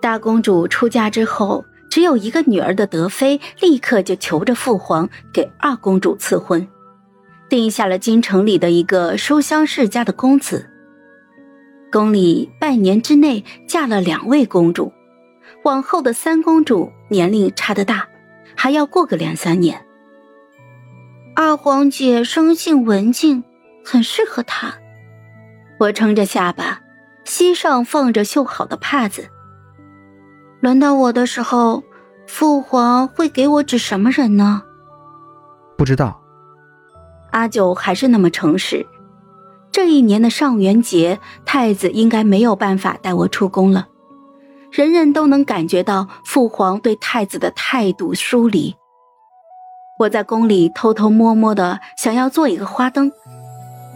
大公主出嫁之后，只有一个女儿的德妃立刻就求着父皇给二公主赐婚，定下了京城里的一个书香世家的公子。宫里半年之内嫁了两位公主，往后的三公主年龄差得大，还要过个两三年。二皇姐生性文静，很适合她。我撑着下巴，膝上放着绣好的帕子。轮到我的时候，父皇会给我指什么人呢？不知道。阿九还是那么诚实。这一年的上元节，太子应该没有办法带我出宫了。人人都能感觉到父皇对太子的态度疏离。我在宫里偷偷摸摸的想要做一个花灯，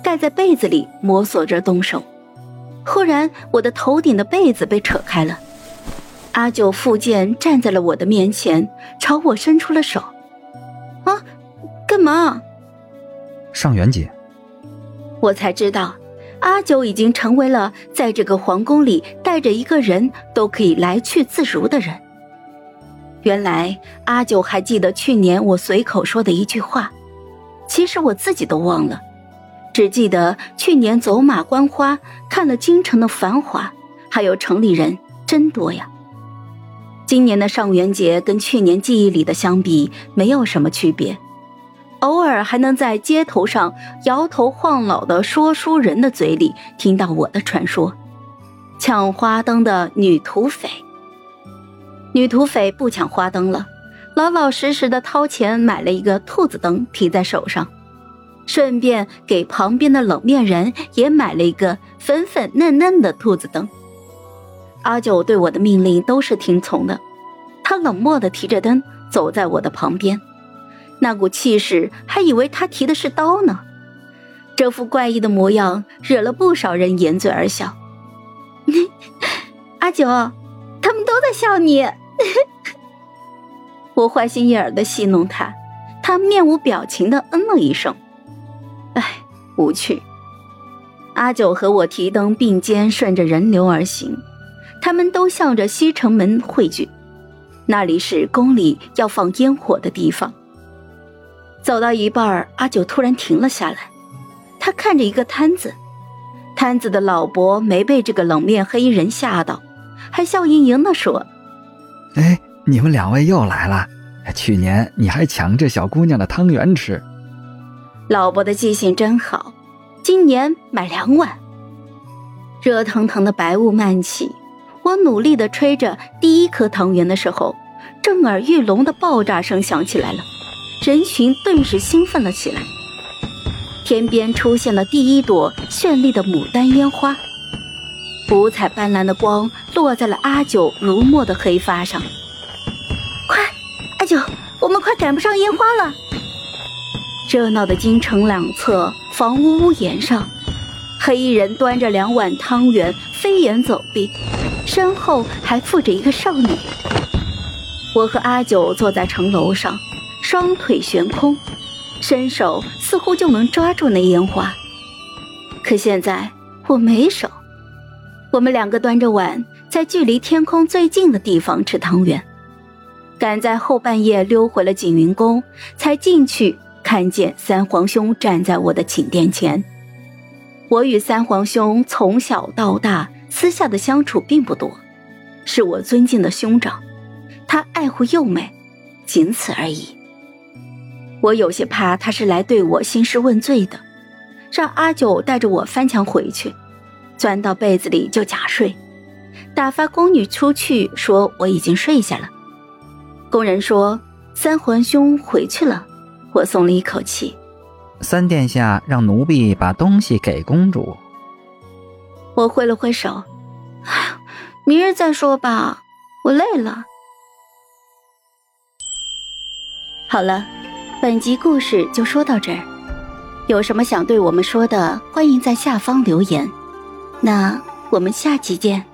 盖在被子里摸索着动手。忽然，我的头顶的被子被扯开了，阿九复剑站在了我的面前，朝我伸出了手。啊，干嘛？上元节。我才知道，阿九已经成为了在这个皇宫里带着一个人都可以来去自如的人。原来阿九还记得去年我随口说的一句话，其实我自己都忘了，只记得去年走马观花看了京城的繁华，还有城里人真多呀。今年的上元节跟去年记忆里的相比，没有什么区别。偶尔还能在街头上摇头晃脑的说书人的嘴里听到我的传说：抢花灯的女土匪。女土匪不抢花灯了，老老实实的掏钱买了一个兔子灯提在手上，顺便给旁边的冷面人也买了一个粉粉嫩嫩的兔子灯。阿九对我的命令都是听从的，他冷漠的提着灯走在我的旁边。那股气势，还以为他提的是刀呢。这副怪异的模样，惹了不少人掩嘴而笑。阿九，他们都在笑你。我坏心眼儿的戏弄他，他面无表情的嗯了一声。唉，无趣。阿九和我提灯并肩，顺着人流而行，他们都向着西城门汇聚，那里是宫里要放烟火的地方。走到一半，阿九突然停了下来，他看着一个摊子，摊子的老伯没被这个冷面黑衣人吓到，还笑盈盈地说：“哎，你们两位又来了。去年你还抢这小姑娘的汤圆吃。”老伯的记性真好，今年买两碗。热腾腾的白雾漫起，我努力地吹着第一颗汤圆的时候，震耳欲聋的爆炸声响起来了。人群顿时兴奋了起来，天边出现了第一朵绚丽的牡丹烟花，五彩斑斓的光落在了阿九如墨的黑发上。快，阿九，我们快赶不上烟花了！热闹的京城两侧房屋屋檐上，黑衣人端着两碗汤圆飞檐走壁，身后还附着一个少女。我和阿九坐在城楼上。双腿悬空，伸手似乎就能抓住那烟花。可现在我没手。我们两个端着碗，在距离天空最近的地方吃汤圆。赶在后半夜溜回了景云宫，才进去看见三皇兄站在我的寝殿前。我与三皇兄从小到大私下的相处并不多，是我尊敬的兄长，他爱护幼妹，仅此而已。我有些怕他是来对我兴师问罪的，让阿九带着我翻墙回去，钻到被子里就假睡，打发宫女出去说我已经睡下了。工人说三皇兄回去了，我松了一口气。三殿下让奴婢把东西给公主。我挥了挥手，哎，明日再说吧，我累了。好了。本集故事就说到这儿，有什么想对我们说的，欢迎在下方留言。那我们下期见。